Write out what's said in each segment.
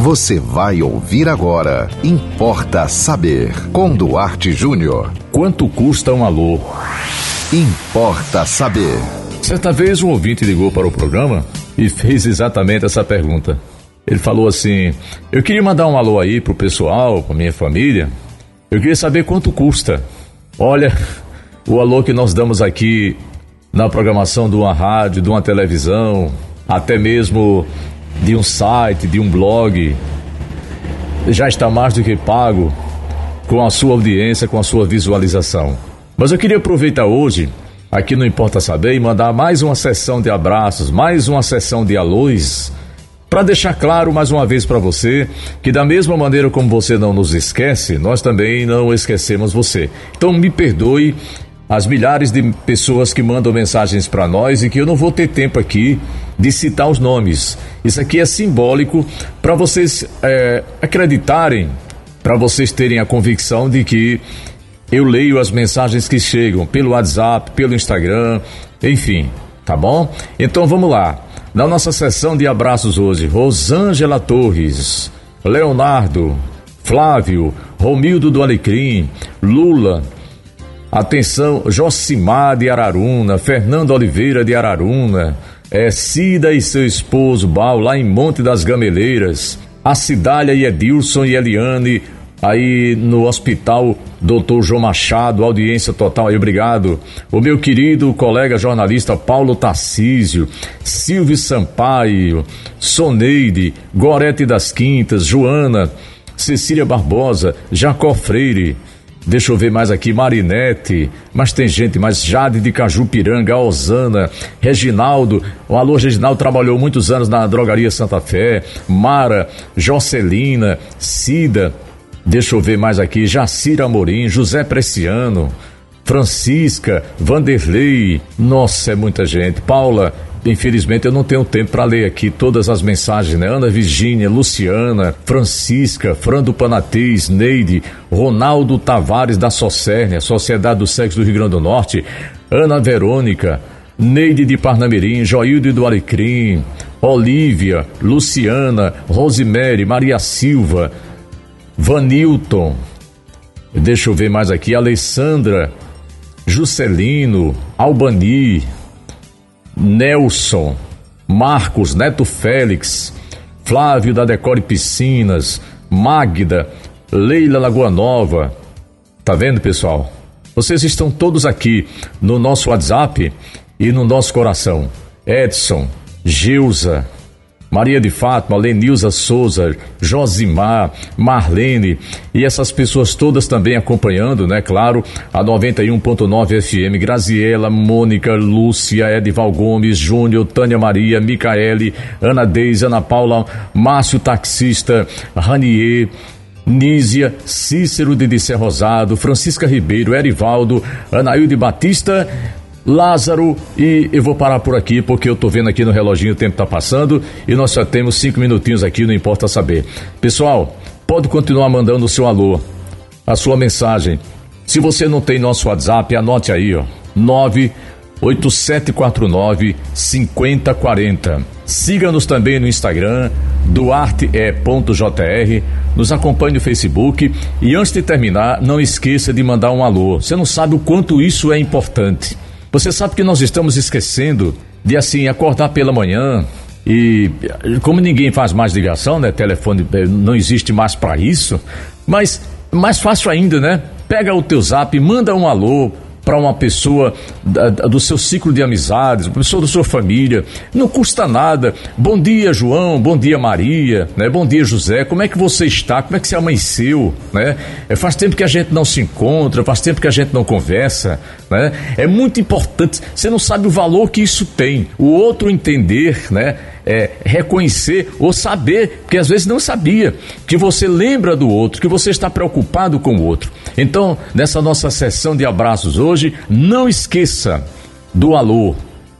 Você vai ouvir agora. Importa saber. Com Duarte Júnior. Quanto custa um alô? Importa saber. Certa vez um ouvinte ligou para o programa e fez exatamente essa pergunta. Ele falou assim: Eu queria mandar um alô aí pro pessoal, pra minha família. Eu queria saber quanto custa. Olha, o alô que nós damos aqui na programação de uma rádio, de uma televisão, até mesmo de um site, de um blog, já está mais do que pago com a sua audiência, com a sua visualização. Mas eu queria aproveitar hoje, aqui no Importa Saber, e mandar mais uma sessão de abraços, mais uma sessão de alôs, para deixar claro mais uma vez para você que, da mesma maneira como você não nos esquece, nós também não esquecemos você. Então, me perdoe as milhares de pessoas que mandam mensagens para nós e que eu não vou ter tempo aqui de citar os nomes. Isso aqui é simbólico para vocês é, acreditarem, para vocês terem a convicção de que eu leio as mensagens que chegam pelo WhatsApp, pelo Instagram, enfim, tá bom? Então vamos lá. Na nossa sessão de abraços hoje, Rosângela Torres, Leonardo, Flávio, Romildo do Alecrim, Lula, Atenção, Josimar de Araruna, Fernando Oliveira de Araruna, é, Cida e seu esposo Bal, lá em Monte das Gameleiras, a Cidália e Edilson e Eliane, aí no hospital Dr. João Machado, audiência total aí, obrigado. O meu querido colega jornalista Paulo Tarcísio, Silvio Sampaio, Soneide, Gorete das Quintas, Joana, Cecília Barbosa, Jacó Freire, Deixa eu ver mais aqui, Marinete, mas tem gente mais, Jade de Cajupiranga, Osana, Reginaldo, o alô Reginaldo trabalhou muitos anos na Drogaria Santa Fé, Mara, Jocelina, Cida, deixa eu ver mais aqui, Jacira Amorim, José Preciano, Francisca, Vanderlei, nossa, é muita gente, Paula, Infelizmente eu não tenho tempo para ler aqui todas as mensagens, né? Ana Virgínia, Luciana, Francisca, Frando Panatês, Neide, Ronaldo Tavares da Socérnia, Sociedade do Sexo do Rio Grande do Norte, Ana Verônica, Neide de Parnamirim, Joilde do Alecrim, Olívia, Luciana, Rosemary, Maria Silva, Vanilton, deixa eu ver mais aqui, Alessandra, Juscelino, Albani, Nelson, Marcos, Neto Félix, Flávio da Decore Piscinas, Magda, Leila Lagoa Nova. Tá vendo, pessoal? Vocês estão todos aqui no nosso WhatsApp e no nosso coração. Edson, Gilza, Maria de Fátima, Lenilza Souza, Josimar, Marlene e essas pessoas todas também acompanhando, né? Claro, a 91.9 FM, Graziela, Mônica, Lúcia, Edival Gomes, Júnior, Tânia Maria, Micaele, Ana Deise, Ana Paula, Márcio Taxista, Ranier, Nízia, Cícero de Disser Rosado, Francisca Ribeiro, Erivaldo, Anaílde Batista, Lázaro, e eu vou parar por aqui porque eu tô vendo aqui no reloginho o tempo tá passando e nós só temos cinco minutinhos aqui, não importa saber. Pessoal, pode continuar mandando o seu alô, a sua mensagem. Se você não tem nosso WhatsApp, anote aí, ó. 98749 5040. Siga-nos também no Instagram, duarte.jr, nos acompanhe no Facebook e antes de terminar, não esqueça de mandar um alô. Você não sabe o quanto isso é importante. Você sabe que nós estamos esquecendo de assim acordar pela manhã e como ninguém faz mais ligação, né? Telefone eh, não existe mais para isso, mas mais fácil ainda, né? Pega o teu zap, manda um alô, para uma pessoa da, do seu ciclo de amizades, uma pessoa da sua família. Não custa nada. Bom dia, João. Bom dia, Maria. Né? Bom dia, José. Como é que você está? Como é que você amanheceu? Né? É, faz tempo que a gente não se encontra, faz tempo que a gente não conversa. Né? É muito importante. Você não sabe o valor que isso tem. O outro entender, né? É, reconhecer ou saber, porque às vezes não sabia, que você lembra do outro, que você está preocupado com o outro. Então, nessa nossa sessão de abraços hoje, não esqueça do alô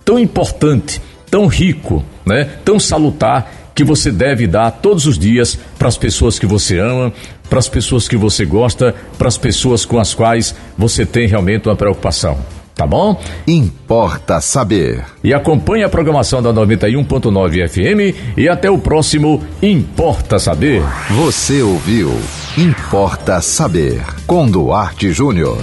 tão importante, tão rico, né, tão salutar que você deve dar todos os dias para as pessoas que você ama, para as pessoas que você gosta, para as pessoas com as quais você tem realmente uma preocupação. Tá bom? Importa saber. E acompanhe a programação da 91.9 FM e até o próximo Importa Saber. Você ouviu Importa Saber com Duarte Júnior.